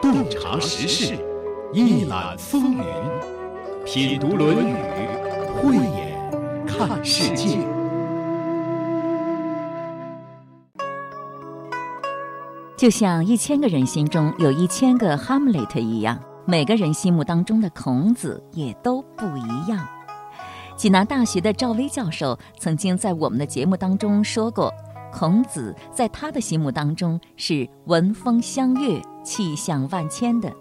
洞察时事，一览风云，品读《论语》，慧眼看世界。就像一千个人心中有一千个哈姆雷特一样，每个人心目当中的孔子也都不一样。济南大学的赵薇教授曾经在我们的节目当中说过，孔子在他的心目当中是文风相悦、气象万千的，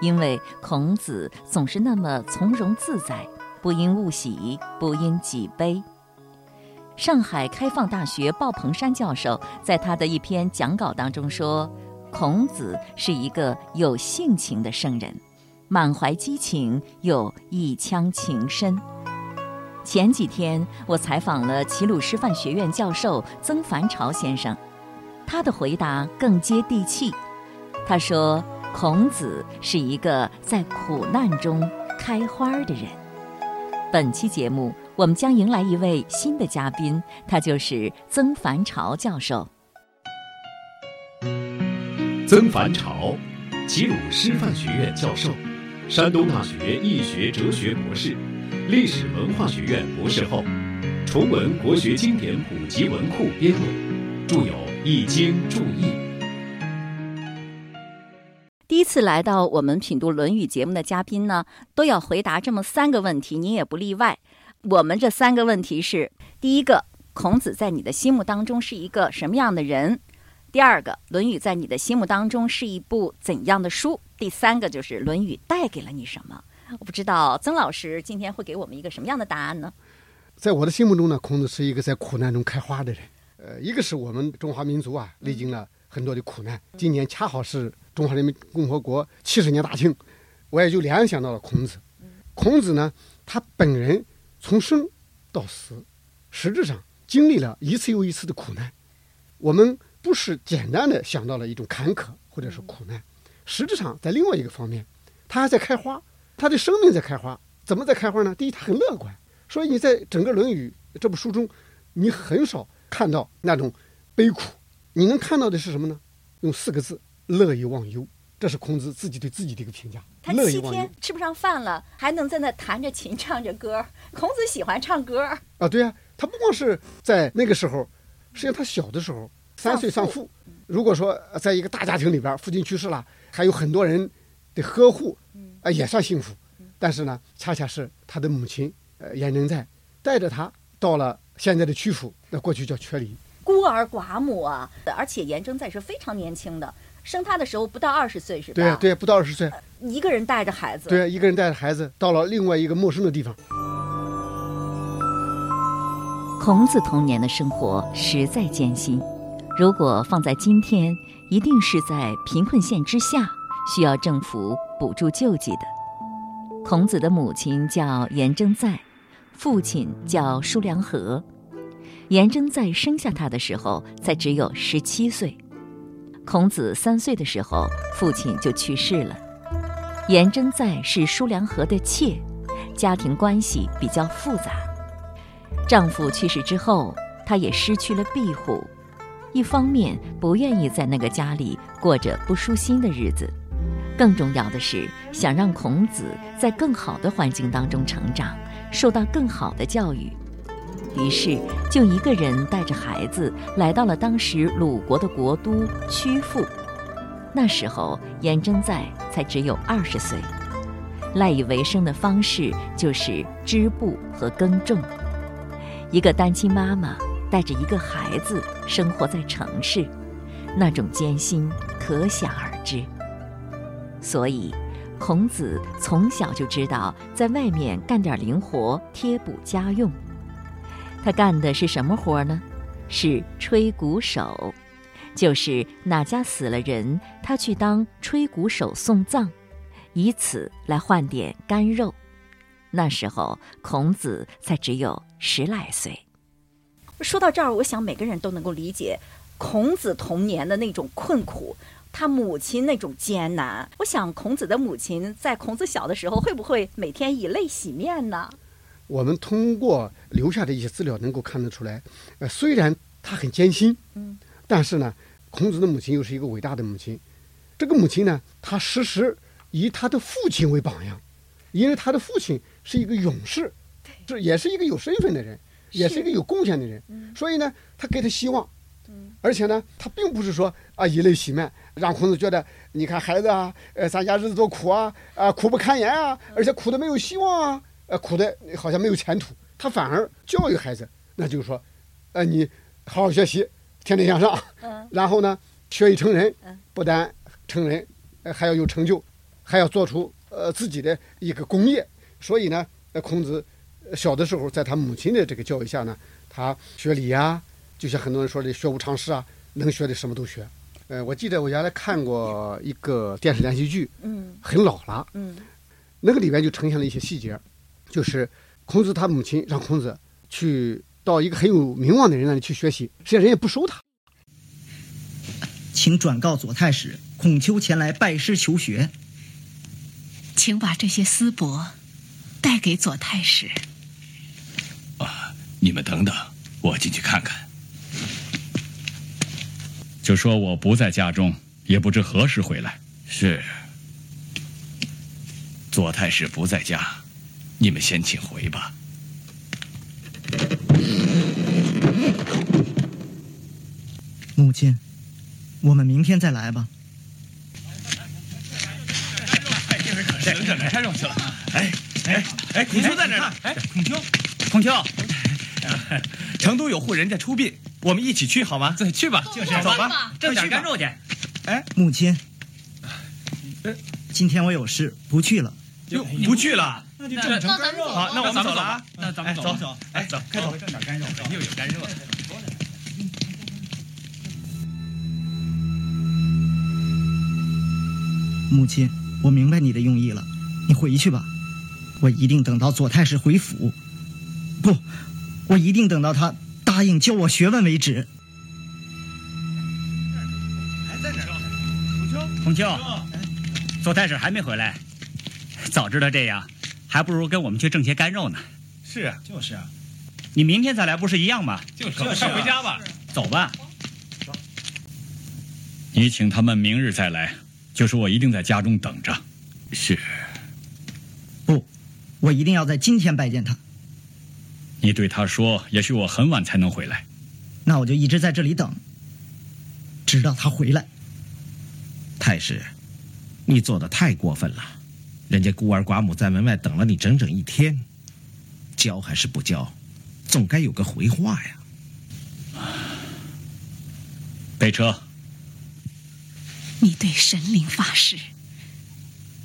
因为孔子总是那么从容自在，不因物喜，不因己悲。上海开放大学鲍鹏山教授在他的一篇讲稿当中说，孔子是一个有性情的圣人，满怀激情又一腔情深。前几天我采访了齐鲁师范学院教授曾凡朝先生，他的回答更接地气。他说，孔子是一个在苦难中开花的人。本期节目，我们将迎来一位新的嘉宾，他就是曾凡朝教授。曾凡朝，齐鲁师范学院教授，山东大学易学哲学博士。历史文化学院博士后，崇文国学经典普及文库编委，著有《易经注译》。第一次来到我们品读《论语》节目的嘉宾呢，都要回答这么三个问题，您也不例外。我们这三个问题是：第一个，孔子在你的心目当中是一个什么样的人？第二个，《论语》在你的心目当中是一部怎样的书？第三个就是《论语》带给了你什么？我不知道曾老师今天会给我们一个什么样的答案呢？在我的心目中呢，孔子是一个在苦难中开花的人。呃，一个是我们中华民族啊，历经了很多的苦难，今年恰好是中华人民共和国七十年大庆，我也就联想到了孔子。孔子呢，他本人从生到死，实质上经历了一次又一次的苦难。我们不是简单的想到了一种坎坷或者是苦难，实质上在另外一个方面，他还在开花。他的生命在开花，怎么在开花呢？第一，他很乐观，所以你在整个《论语》这部书中，你很少看到那种悲苦，你能看到的是什么呢？用四个字：乐以忘忧。这是孔子自己对自己的一个评价。他七天吃不上饭了，还能在那弹着琴唱着歌。孔子喜欢唱歌啊，对呀，他不光是在那个时候，实际上他小的时候三岁丧父，如果说在一个大家庭里边，父亲去世了，还有很多人的呵护。啊，也算幸福，但是呢，恰恰是他的母亲，呃，颜真在带着他到了现在的曲阜，那过去叫阙里，孤儿寡母啊，而且颜真在是非常年轻的，生他的时候不到二十岁，是吧？对对，不到二十岁，一个人带着孩子，对，一个人带着孩子到了另外一个陌生的地方。孔子童年的生活实在艰辛，如果放在今天，一定是在贫困线之下。需要政府补助救济的。孔子的母亲叫颜真在，父亲叫叔梁纥。颜真在生下他的时候才只有十七岁，孔子三岁的时候，父亲就去世了。颜真在是叔梁纥的妾，家庭关系比较复杂。丈夫去世之后，她也失去了庇护，一方面不愿意在那个家里过着不舒心的日子。更重要的是，想让孔子在更好的环境当中成长，受到更好的教育。于是，就一个人带着孩子来到了当时鲁国的国都曲阜。那时候，颜真在才只有二十岁，赖以为生的方式就是织布和耕种。一个单亲妈妈带着一个孩子生活在城市，那种艰辛可想而知。所以，孔子从小就知道在外面干点零活贴补家用。他干的是什么活呢？是吹鼓手，就是哪家死了人，他去当吹鼓手送葬，以此来换点干肉。那时候，孔子才只有十来岁。说到这儿，我想每个人都能够理解孔子童年的那种困苦。他母亲那种艰难，我想孔子的母亲在孔子小的时候，会不会每天以泪洗面呢？我们通过留下的一些资料能够看得出来，呃，虽然他很艰辛，嗯，但是呢，孔子的母亲又是一个伟大的母亲，这个母亲呢，她时时以她的父亲为榜样，因为她的父亲是一个勇士，是也是一个有身份的人，也是一个有贡献的人，所以呢，他给他希望。而且呢，他并不是说啊以泪洗面，让孔子觉得你看孩子啊，呃，咱家日子多苦啊，啊苦不堪言啊，而且苦的没有希望啊，呃苦的好像没有前途。他反而教育孩子，那就是说，呃你好好学习，天天向上，然后呢学以成人，不但成人，呃还要有成就，还要做出呃自己的一个功业。所以呢，呃孔子小的时候在他母亲的这个教育下呢，他学礼呀。就像很多人说的学无常识啊，能学的什么都学。呃，我记得我原来看过一个电视连续剧，嗯很老了，嗯那个里边就呈现了一些细节，就是孔子他母亲让孔子去到一个很有名望的人那里去学习，实际上人也不收他。请转告左太史，孔丘前来拜师求学。请把这些丝帛带给左太史。啊，你们等等，我进去看看。就说我不在家中，也不知何时回来。是，左太师不在家，你们先请回吧。母亲，我们明天再来吧。开肉去了。哎哎哎，孔丘在哪呢？哎，孔丘，孔丘，成都有户人家出殡，我们一起去好吗？对，去吧，就是走吧，挣点干肉去。哎，母亲，今天我有事，不去了。就不去了。那就挣成干肉。好，那我们走了啊。那咱们走走，哎走，开走，挣点干肉，又有干肉。母亲，我明白你的用意了，你回去吧。我一定等到左太师回府，不，我一定等到他答应教我学问为止。还在哪？孔丘，左太史还没回来。早知道这样，还不如跟我们去挣些干肉呢。是啊，就是啊。你明天再来不是一样吗？就是，快回家吧。走吧。你请他们明日再来，就说我一定在家中等着。是。不，我一定要在今天拜见他。你对他说，也许我很晚才能回来。那我就一直在这里等，直到他回来。太师，你做的太过分了。人家孤儿寡母在门外等了你整整一天，教还是不教，总该有个回话呀。备车。你对神灵发誓，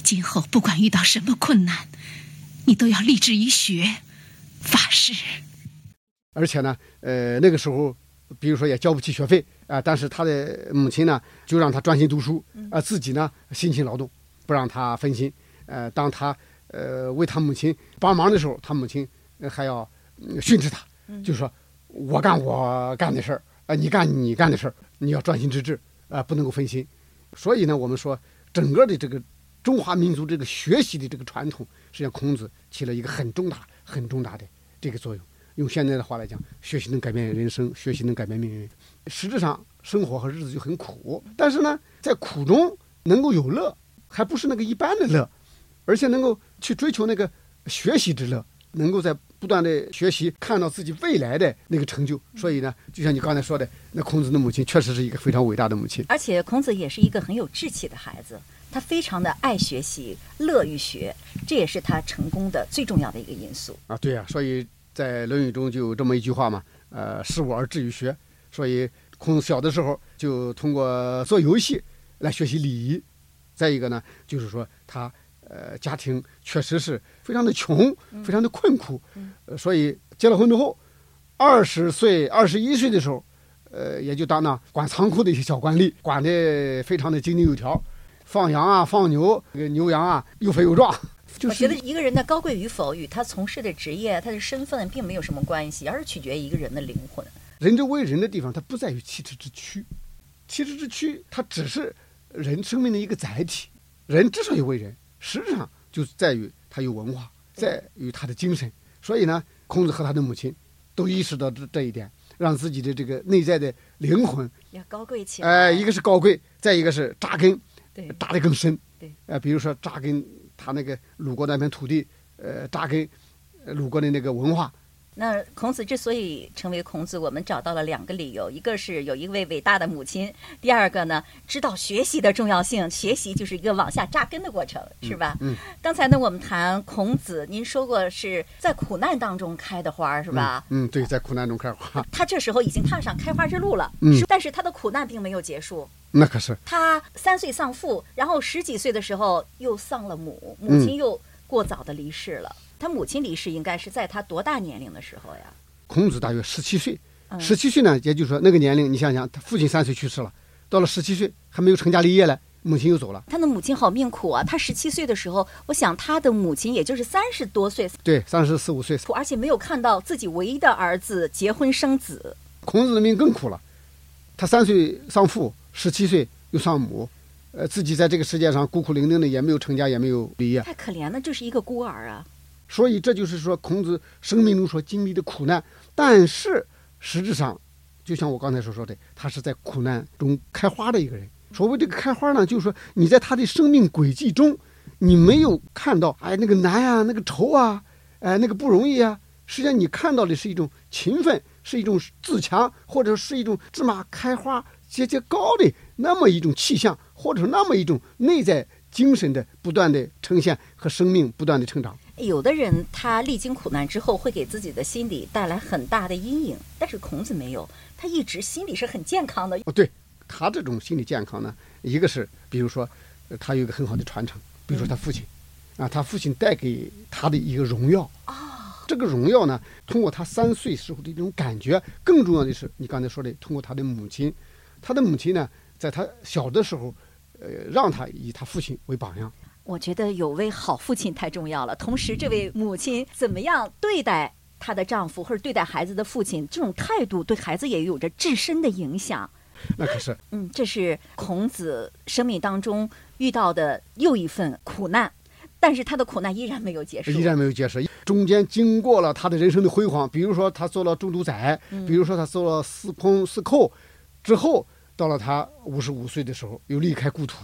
今后不管遇到什么困难，你都要立志于学，发誓。而且呢，呃，那个时候，比如说也交不起学费啊、但是他的母亲呢，就让他专心读书，啊、自己呢辛勤劳动，不让他分心。呃，当他呃为他母亲帮忙的时候，他母亲呃还要、嗯训斥他，就说：“我干我干的事儿，啊、你干你干的事儿，你要专心致志，啊、不能够分心。”所以呢，我们说整个的这个中华民族这个学习的这个传统，实际上孔子起了一个很重大、很重大的这个作用。用现在的话来讲，学习能改变人生，学习能改变命运。实质上，生活和日子就很苦，但是呢，在苦中能够有乐，还不是那个一般的乐，而且能够去追求那个学习之乐，能够在不断的学习，看到自己未来的那个成就。所以呢，就像你刚才说的，那孔子的母亲确实是一个非常伟大的母亲。而且孔子也是一个很有志气的孩子，他非常的爱学习，乐于学，这也是他成功的最重要的一个因素。啊，对呀、所以在《论语》中就有这么一句话嘛，呃，视我而志于学。所以孔子小的时候就通过做游戏来学习礼仪。再一个呢，就是说他呃家庭确实是非常的穷，非常的困苦，呃所以结了婚之后，二十岁、二十一岁的时候，呃，也就当那管仓库的一些小官吏，管的非常的井井有条，放羊啊，放牛，这个牛羊啊又肥又壮。就是我觉得一个人的高贵与否与他从事的职业、他的身份并没有什么关系，而是取决于一个人的灵魂。人之为人的地方，它不在于气质之躯，气质之躯它只是人生命的一个载体。人之所以为人，实质上就是在于他有文化，在于他的精神。所以呢，孔子和他的母亲都意识到这这一点，让自己的这个内在的灵魂，要高贵起来。哎、一个是高贵，再一个是扎根，对扎得更深。对，呃，比如说扎根他那个鲁国那片土地，呃，扎根呃鲁国的那个文化。那孔子之所以成为孔子，我们找到了两个理由：一个是有一位伟大的母亲，第二个呢，知道学习的重要性。学习就是一个往下扎根的过程，是吧？嗯。刚才呢，我们谈孔子，您说过是在苦难当中开的花，是吧？嗯，对，在苦难中开花。他这时候已经踏上开花之路了，嗯。但是他的苦难并没有结束。那可是。他三岁丧父，然后十几岁的时候又丧了母，母亲又过早的离世了。他母亲离世应该是在他多大年龄的时候呀？孔子大约十七岁，十七岁呢，也就是说那个年龄，你想想，他父亲三岁去世了，到了十七岁还没有成家立业呢，母亲又走了。他的母亲好命苦啊！他十七岁的时候，我想他的母亲也就是三十多岁，对，三十四五岁，而且没有看到自己唯一的儿子结婚生子。孔子的命更苦了，他三岁丧父，十七岁又丧母，呃，自己在这个世界上孤苦伶仃的，也没有成家，也没有立业，太可怜了，这是一个孤儿啊。所以这就是说，孔子生命中所经历的苦难，但是实质上，就像我刚才所说的，他是在苦难中开花的一个人。所谓这个开花呢，就是说你在他的生命轨迹中，你没有看到哎那个难啊，那个愁啊，哎那个不容易啊。实际上你看到的是一种勤奋，是一种自强，或者是一种芝麻开花节节高的那么一种气象，或者那么一种内在精神的不断的呈现和生命不断的成长。有的人他历经苦难之后，会给自己的心理带来很大的阴影，但是孔子没有，他一直心理是很健康的。哦，对他这种心理健康呢，一个是比如说，他有一个很好的传承，比如说他父亲，啊，他父亲带给他的一个荣耀啊，这个荣耀呢，通过他三岁时候的一种感觉，更重要的是你刚才说的，通过他的母亲，他的母亲呢，在他小的时候，呃，让他以他父亲为榜样。我觉得有位好父亲太重要了。同时，这位母亲怎么样对待她的丈夫，或者对待孩子的父亲，这种态度对孩子也有着至深的影响。那可是，嗯，这是孔子生命当中遇到的又一份苦难，但是他的苦难依然没有结束，依然没有结束。中间经过了他的人生的辉煌，比如说他做了中都宰，比如说他做了司空、司寇，之后到了他五十五岁的时候，又离开故土，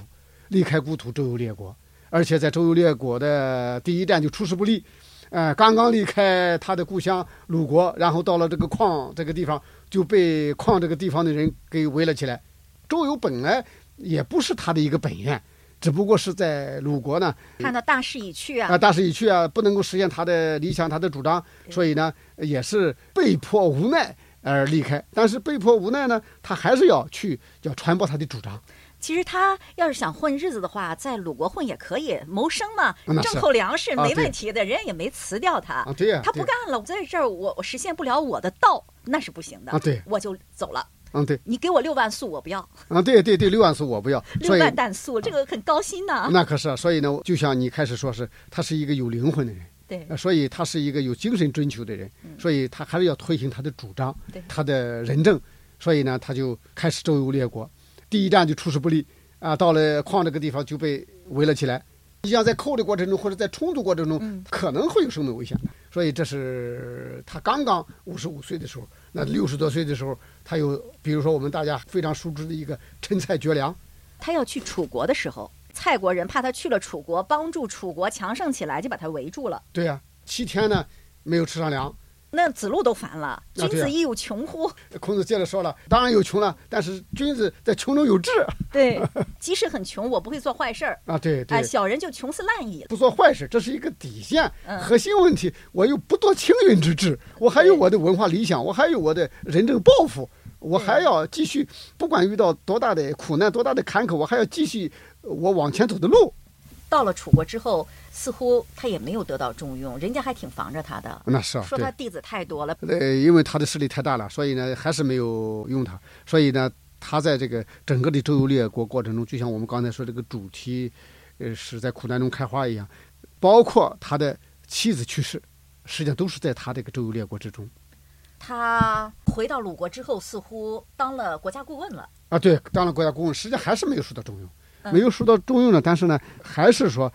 离开故土，周游列国。而且在周游列国的第一站就出师不利，呃，刚刚离开他的故乡鲁国，然后到了这个矿这个地方，就被矿这个地方的人给围了起来。周游本来也不是他的一个本愿，只不过是在鲁国呢，看到大势已去啊，啊，大势已去啊，不能够实现他的理想、他的主张，所以呢，也是被迫无奈而离开。但是被迫无奈呢，他还是要去，要传播他的主张。其实他要是想混日子的话，在鲁国混也可以谋生嘛，挣口粮食没问题的，人家也没辞掉他。啊，对呀，他不干了，我在这儿我我实现不了我的道，那是不行的。啊，对，我就走了。嗯，对，你给我六万粟，我不要。啊，对对对，六万粟我不要。六万担素，这个很高薪呢。那可是，所以呢，就像你开始说是，他是一个有灵魂的人，对，所以他是一个有精神追求的人，所以他还是要推行他的主张，他的仁政，所以呢，他就开始周游列国，第一站就出师不利。啊，到了矿这个地方就被围了起来。你像在扣的过程中，或者在冲突过程中，可能会有生命危险的。所以这是他刚刚五十五岁的时候，那六十多岁的时候，他有比如说我们大家非常熟知的一个陈蔡绝粮。他要去楚国的时候，蔡国人怕他去了楚国，帮助楚国强盛起来，就把他围住了。对呀，七天呢没有吃上粮。那子路都烦了，君子亦有穷乎？孔子接着说了，当然有穷了，但是君子在穷中有志。对，即使很穷，我不会做坏事儿啊。对对，小人就穷似烂矣。不做坏事，这是一个底线。核心问题，我又不做青云之志，我还有我的文化理想，我还有我的仁政抱负，我还要继续，不管遇到多大的苦难、多大的坎坷，我还要继续我往前走的路。到了楚国之后，似乎他也没有得到重用，人家还挺防着他的。那是啊，说他弟子太多了。呃，因为他的势力太大了，所以呢，还是没有用他。所以呢，他在这个整个的周游列国过程中，就像我们刚才说这个主题，呃，是在苦难中开花一样。包括他的妻子去世，实际上都是在他这个周游列国之中。他回到鲁国之后，似乎当了国家顾问了。啊，对，当了国家顾问，实际上还是没有受到重用。没有受到重用呢，但是呢，还是说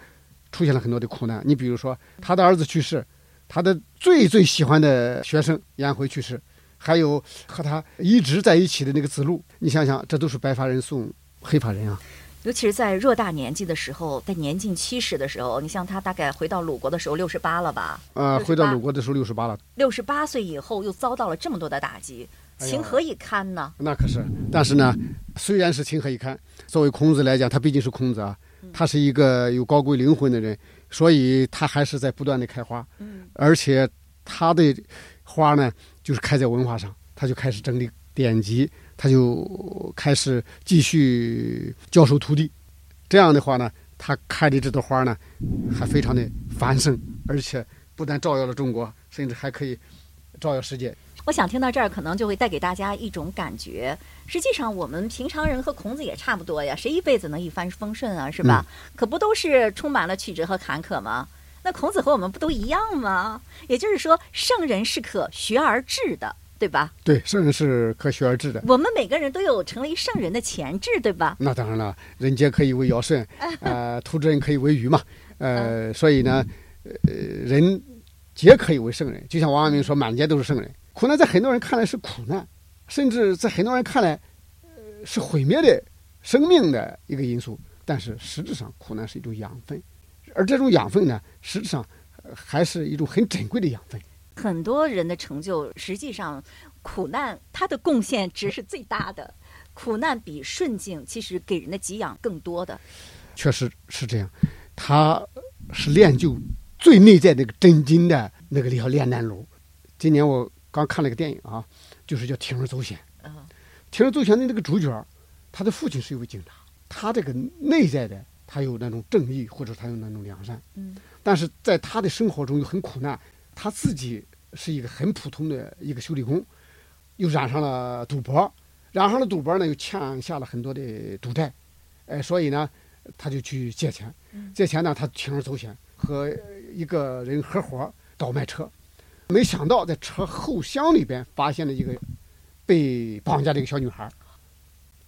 出现了很多的苦难。你比如说，他的儿子去世，他的最最喜欢的学生颜回去世，还有和他一直在一起的那个子路。你想想，这都是白发人送黑发人啊。尤其是在偌大年纪的时候，在年近七十的时候，你像他大概回到鲁国的时候六十八了吧？呃，回到鲁国的时候六十八了，六十八岁以后又遭到了这么多的打击，情何以堪呢？那可是。但是呢，虽然是情何以堪，作为孔子来讲，他毕竟是孔子啊，他是一个有高贵灵魂的人，所以他还是在不断的开花。嗯，而且他的花呢，就是开在文化上，他就开始整理典籍，他就开始继续教授徒弟。这样的话呢，他开的这朵花呢，还非常的繁盛，而且不但照耀了中国，甚至还可以照耀世界。我想听到这儿，可能就会带给大家一种感觉。实际上，我们平常人和孔子也差不多呀，谁一辈子能一帆风顺啊？是吧？可不都是充满了曲折和坎坷吗？那孔子和我们不都一样吗？也就是说，圣人是可学而至的，对吧？对，圣人是可学而至的。我们每个人都有成为圣人的潜质，对吧？那当然了，人皆可以为尧舜，呃，土之人可以为鱼嘛，呃，所以呢，呃，人皆可以为圣人。就像王阳明说，满街都是圣人。苦难在很多人看来是苦难，甚至在很多人看来，呃，是毁灭的生命的一个因素。但是实质上，苦难是一种养分，而这种养分呢，实质上呃还是一种很珍贵的养分。很多人的成就，实际上苦难它的贡献值是最大的。苦难比顺境其实给人的给养更多的。确实是这样，他是练就最内在那个真金的那个叫炼丹炉。今年我刚看了个电影啊，就是叫《铤而走险》。嗯《铤而走险》的那个主角，他的父亲是一位警察，他这个内在的他有那种正义，或者他有那种良善，嗯但是在他的生活中又很苦难。他自己是一个很普通的一个修理工，又染上了赌博，染上了赌博呢，又欠下了很多的赌债，哎，所以呢，他就去借钱，借钱呢，他铤而走险，和一个人合伙倒卖车，没想到在车后箱里边发现了一个被绑架的一个小女孩。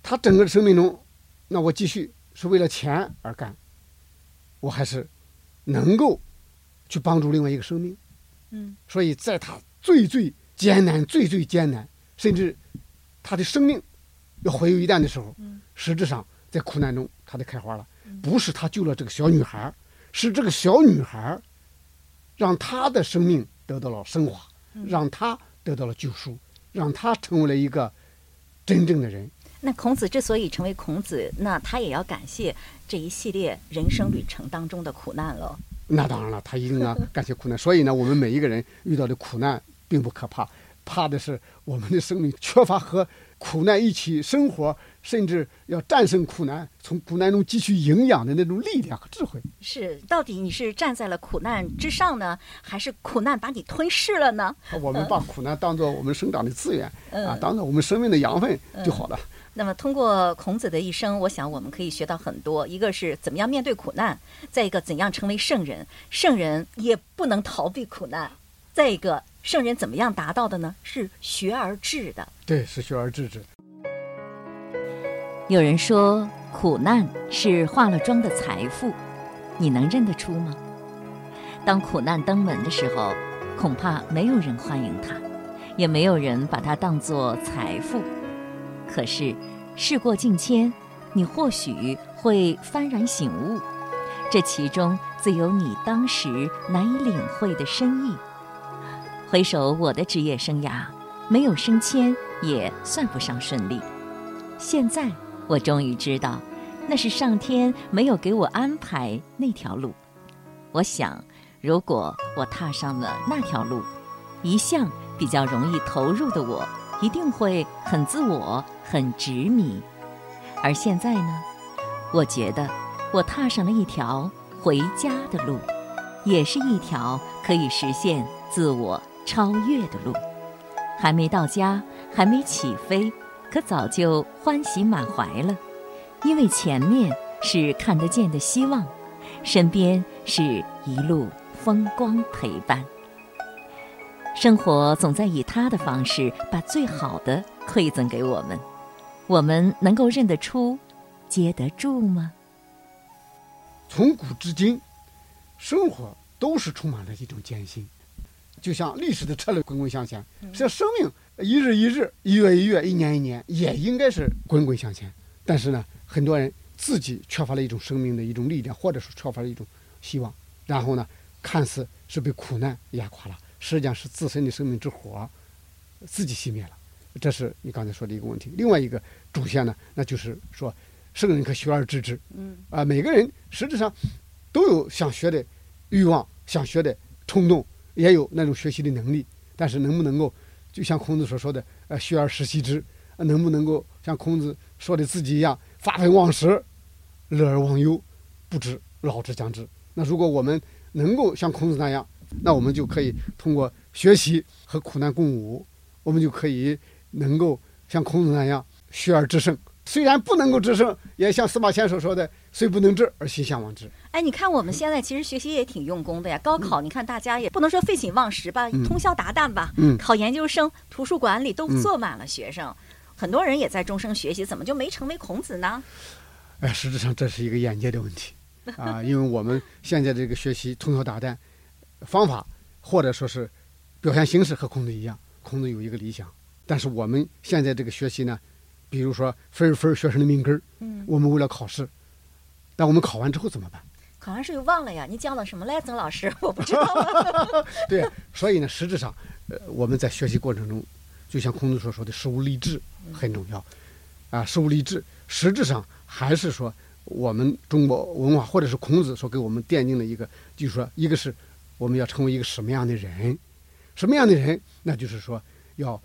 他整个生命中，那我继续是为了钱而干，我还是能够去帮助另外一个生命。嗯所以在他最最艰难、最最艰难，甚至他的生命要毁于一旦的时候，嗯实质上在苦难中他就开花了。不是他救了这个小女孩，是这个小女孩让他的生命得到了升华，让他得到了救赎，让他成为了一个真正的人。那孔子之所以成为孔子，那他也要感谢这一系列人生旅程当中的苦难了。那当然了，他一定要感谢苦难。所以呢，我们每一个人遇到的苦难并不可怕，怕的是我们的生命缺乏和苦难一起生活，甚至要战胜苦难，从苦难中汲取营养的那种力量和智慧。是，到底你是站在了苦难之上呢，还是苦难把你吞噬了呢？我们把苦难当做我们生长的资源嗯啊，当做我们生命的养分就好了。那么，通过孔子的一生，我想我们可以学到很多。一个是怎么样面对苦难，再一个怎样成为圣人。圣人也不能逃避苦难。再一个，圣人怎么样达到的呢？是学而治的。对，是学而治之。有人说，苦难是化了妆的财富，你能认得出吗？当苦难登门的时候，恐怕没有人欢迎他，也没有人把它当作财富。可是，事过境迁，你或许会幡然醒悟，这其中自有你当时难以领会的深意。回首我的职业生涯，没有升迁也算不上顺利。现在我终于知道，那是上天没有给我安排那条路。我想，如果我踏上了那条路，一向比较容易投入的我，一定会很自我、很执迷。而现在呢，我觉得我踏上了一条回家的路，也是一条可以实现自我超越的路。还没到家，还没起飞，可早就欢喜满怀了，因为前面是看得见的希望，身边是一路风光陪伴。生活总在以他的方式把最好的馈赠给我们，我们能够认得出、接得住吗？从古至今，生活都是充满了一种艰辛，就像历史的车轮滚滚向前，像生命一日一日、一月一月、一年一年，也应该是滚滚向前。但是呢，很多人自己缺乏了一种生命的一种力量，或者说缺乏了一种希望，然后呢，看似是被苦难压垮了，实际上是自身的生命之火自己熄灭了。这是你刚才说的一个问题。另外一个主线呢，那就是说，圣人可学而知之。嗯啊，每个人实质上都有想学的欲望，想学的冲动，也有那种学习的能力，但是能不能够，就像孔子所说的，呃，学而时习之，呃能不能够像孔子说的自己一样，发愤忘食，乐而忘忧，不知老之将至。那如果我们能够像孔子那样，那我们就可以通过学习和苦难共舞，我们就可以能够像孔子那样学而致胜。虽然不能够致胜，也像司马迁所说的“虽不能治，而心向往之”。哎，你看我们现在其实学习也挺用功的呀。高考，你看大家也不能说废寝忘食吧，嗯通宵达旦吧。嗯考研究生，图书馆里都嗯坐满了学生，很多人也在终生学习，怎么就没成为孔子呢？哎，实质上这是一个眼界的问题啊，因为我们现在这个学习通宵达旦，方法或者说是表现形式和孔子一样，孔子有一个理想，但是我们现在这个学习呢，比如说分儿分学生的命根儿，嗯，我们为了考试，但我们考完之后怎么办？考完试又忘了呀。你讲的什么来，曾老师？我不知道。对，所以呢，实质上，呃，我们在学习过程中，就像孔子所说的“事无立志”很重要，啊，事无立志，实质上还是说我们中国文化或者是孔子所给我们奠定的一个，就是说，一个是我们要成为一个什么样的人，什么样的人，那就是说要，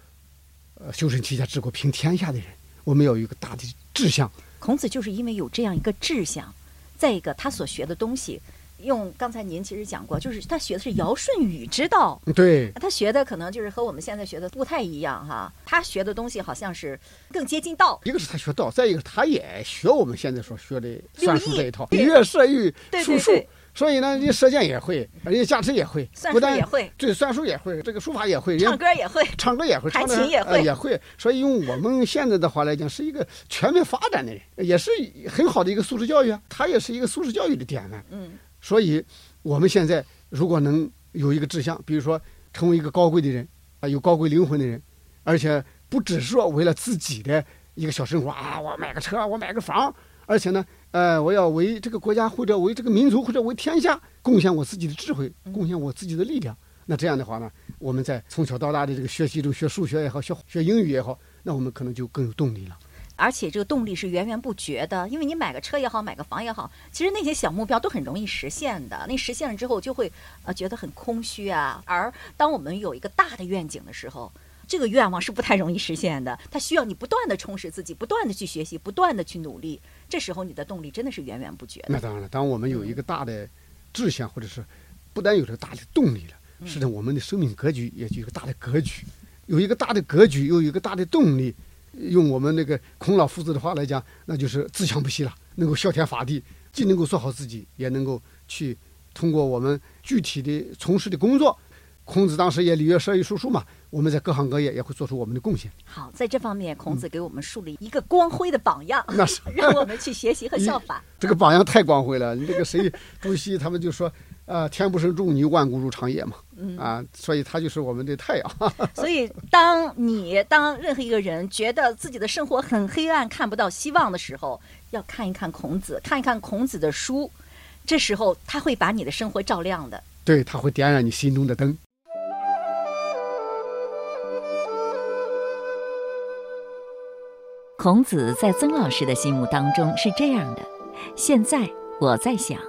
呃，修身齐家治国平天下的人，我们要有一个大的志向，孔子就是因为有这样一个志向，再一个他所学的东西，用刚才您其实讲过，就是他学的是尧舜禹之道。对，他学的可能就是和我们现在学的不太一样哈，他学的东西好像是更接近道。一个是他学道，再一个他也学我们现在所学的算术这一套，乐射御对术数对对。所以呢，人家射箭也会，人家驾车也会，算不但术也会对，算术也会，这个书法也会，人唱家歌也会，唱歌也会，弹琴也会呃也会。所以用我们现在的话来讲，是一个全面发展的人，也是很好的一个素质教育啊。他也是一个素质教育的典范。嗯，所以我们现在如果能有一个志向，比如说成为一个高贵的人啊，有高贵灵魂的人，而且不只是说为了自己的一个小生活啊，我买个车，我买个房，而且呢，呃，我要为这个国家或者为这个民族或者为天下贡献我自己的智慧，贡献我自己的力量。那这样的话呢，我们在从小到大的这个学习中，学数学也好，学学英语也好，那我们可能就更有动力了。而且这个动力是源源不绝的，因为你买个车也好，买个房也好，其实那些小目标都很容易实现的。那实现了之后，就会呃觉得很空虚啊。而当我们有一个大的愿景的时候，这个愿望是不太容易实现的，它需要你不断的充实自己，不断的去学习，不断的去努力。这时候你的动力真的是源源不绝的。那当然了，当我们有一个大的志向，或者是不但有这个大的动力了，实际上我们的生命格局也就有一个大的格局，有一个大的格局，又有一个大的动力。用我们那个孔老夫子的话来讲，那就是自强不息了，能够效天法地，既能够做好自己，也能够去通过我们具体的从事的工作。孔子当时也礼乐射御书数嘛，我们在各行各业也会做出我们的贡献。好，在这方面，孔子给我们树立一个光辉的榜样，那是 让我们去学习和效法。这个榜样太光辉了。你这个谁，朱熹他们就说，啊，天不生仲尼，万古如长夜嘛，啊，所以他就是我们的太阳。所以，当你当任何一个人觉得自己的生活很黑暗、看不到希望的时候，要看一看孔子，看一看孔子的书，这时候他会把你的生活照亮的。对，他会点燃你心中的灯。孔子在曾老师的心目当中是这样的。现在我在想，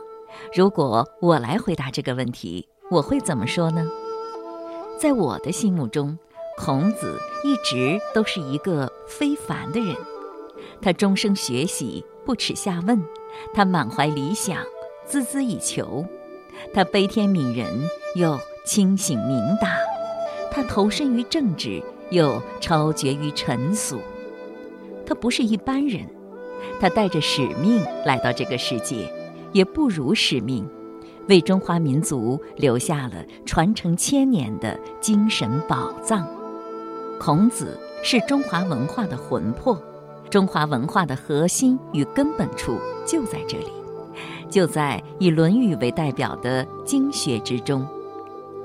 如果我来回答这个问题，我会怎么说呢？在我的心目中，孔子一直都是一个非凡的人。他终生学习，不耻下问；他满怀理想，孜孜以求；他悲天悯人，又清醒明达；他投身于政治，又超绝于尘俗。他不是一般人，他带着使命来到这个世界，也不辱使命，为中华民族留下了传承千年的精神宝藏。孔子是中华文化的魂魄，中华文化的核心与根本处就在这里，就在以《论语》为代表的经学之中。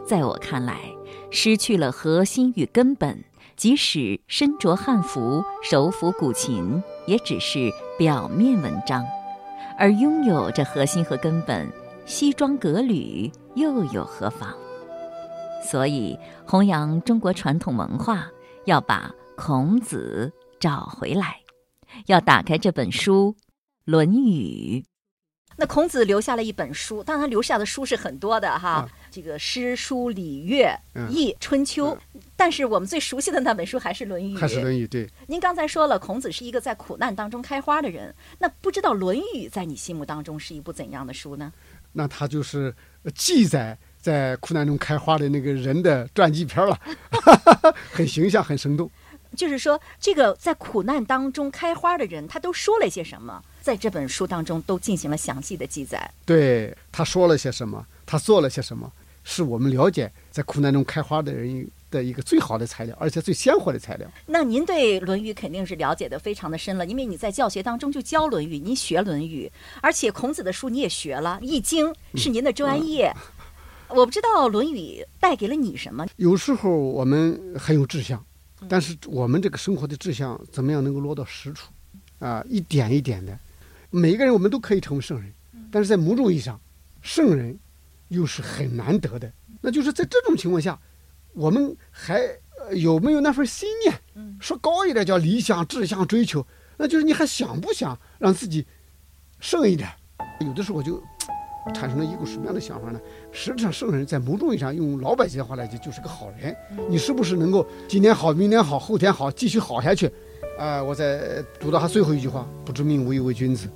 在我看来，失去了核心与根本。即使身着汉服、手抚古琴，也只是表面文章，而拥有这核心和根本，西装革履又有何妨？所以，弘扬中国传统文化，要把孔子找回来，要打开这本书《论语》。那孔子留下了一本书，当然他留下的书是很多的哈，啊这个诗书礼乐嗯易春秋，但是我们最熟悉的那本书还是《论语》。还是《论语》对。您刚才说了，孔子是一个在苦难当中开花的人，那不知道《论语》在你心目当中是一部怎样的书呢？那他就是呃记载在苦难中开花的那个人的传记片了，很形象，很生动。就是说，这个在苦难当中开花的人，他都说了些什么？在这本书当中都进行了详细的记载。对，他说了些什么，他做了些什么，是我们了解在苦难中开花的人的一个最好的材料，而且最鲜活的材料。那您对《论语》肯定是了解的非常的深了，因为你在教学当中就教《论语》，您学《论语》，而且孔子的书你也学了，《易经》是您的专业。我不知道《论语》带给了你什么？有时候我们很有志向，但是我们这个生活的志向怎么样能够落到实处？啊，一点一点的，每一个人我们都可以成为圣人，但是在某种意义上，圣人又是很难得的。那就是在这种情况下，我们还、呃有没有那份心念？说高一点叫理想、志向、追求，那就是你还想不想让自己胜一点？有的时候我就产生了一股什么样的想法呢？实际上，圣人在某种意义上，用老百姓的话来讲，就是个好人。你是不是能够今天好，明天好，后天好，继续好下去？啊、我再读到他最后一句话：“不知命，无以为君子。”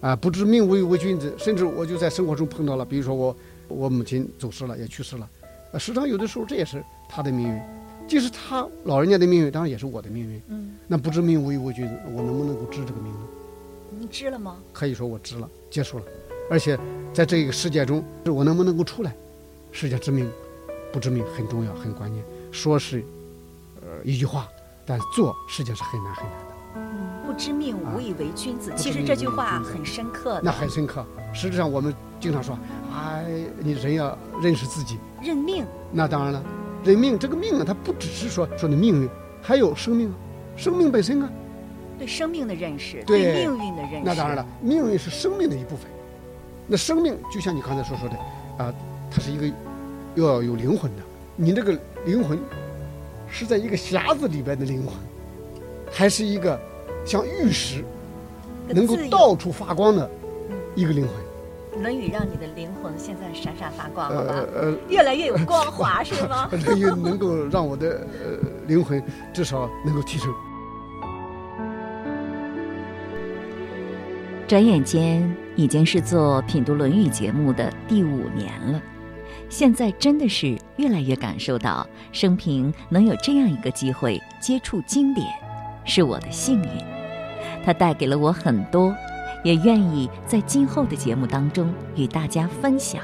啊，不知命，无以为君子。甚至我就在生活中碰到了，比如说我我母亲走失了，也去世了。呃，实际上有的时候这也是他的命运，既是他老人家的命运，当然也是我的命运。嗯，那不知命，无以为君子，我能不能够知这个命呢？你知了吗？可以说我知了，结束了，而且在这个世界中，我能不能够出来？世界之命，不知命很重要，很关键。说是，呃，一句话，但做实际上是很难很难的，不知命，无以为君子。其实这句话很深刻的。那很深刻。实际上，我们经常说，哎，你人要认识自己。认命，那当然了，认命这个命啊，它不只是说说你命运，还有生命啊，生命本身啊。对生命的认识，对命运的认识。那当然了，命运是生命的一部分。那生命就像你刚才所说的，啊，它是一个要有灵魂的。你这个灵魂是在一个匣子里边的灵魂，还是一个像玉石能够到处发光的一个灵魂？《论语》让你的灵魂现在闪闪发光，好吧？呃呃，越来越有光华，是吗？能 够能够让我的呃灵魂至少能够提升。转眼间已经是做品读《论语》节目的第五年了，现在真的是越来越感受到生平能有这样一个机会接触经典，是我的幸运。它带给了我很多，也愿意在今后的节目当中与大家分享。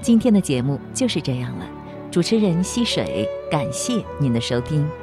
今天的节目就是这样了，主持人溪水，感谢您的收听。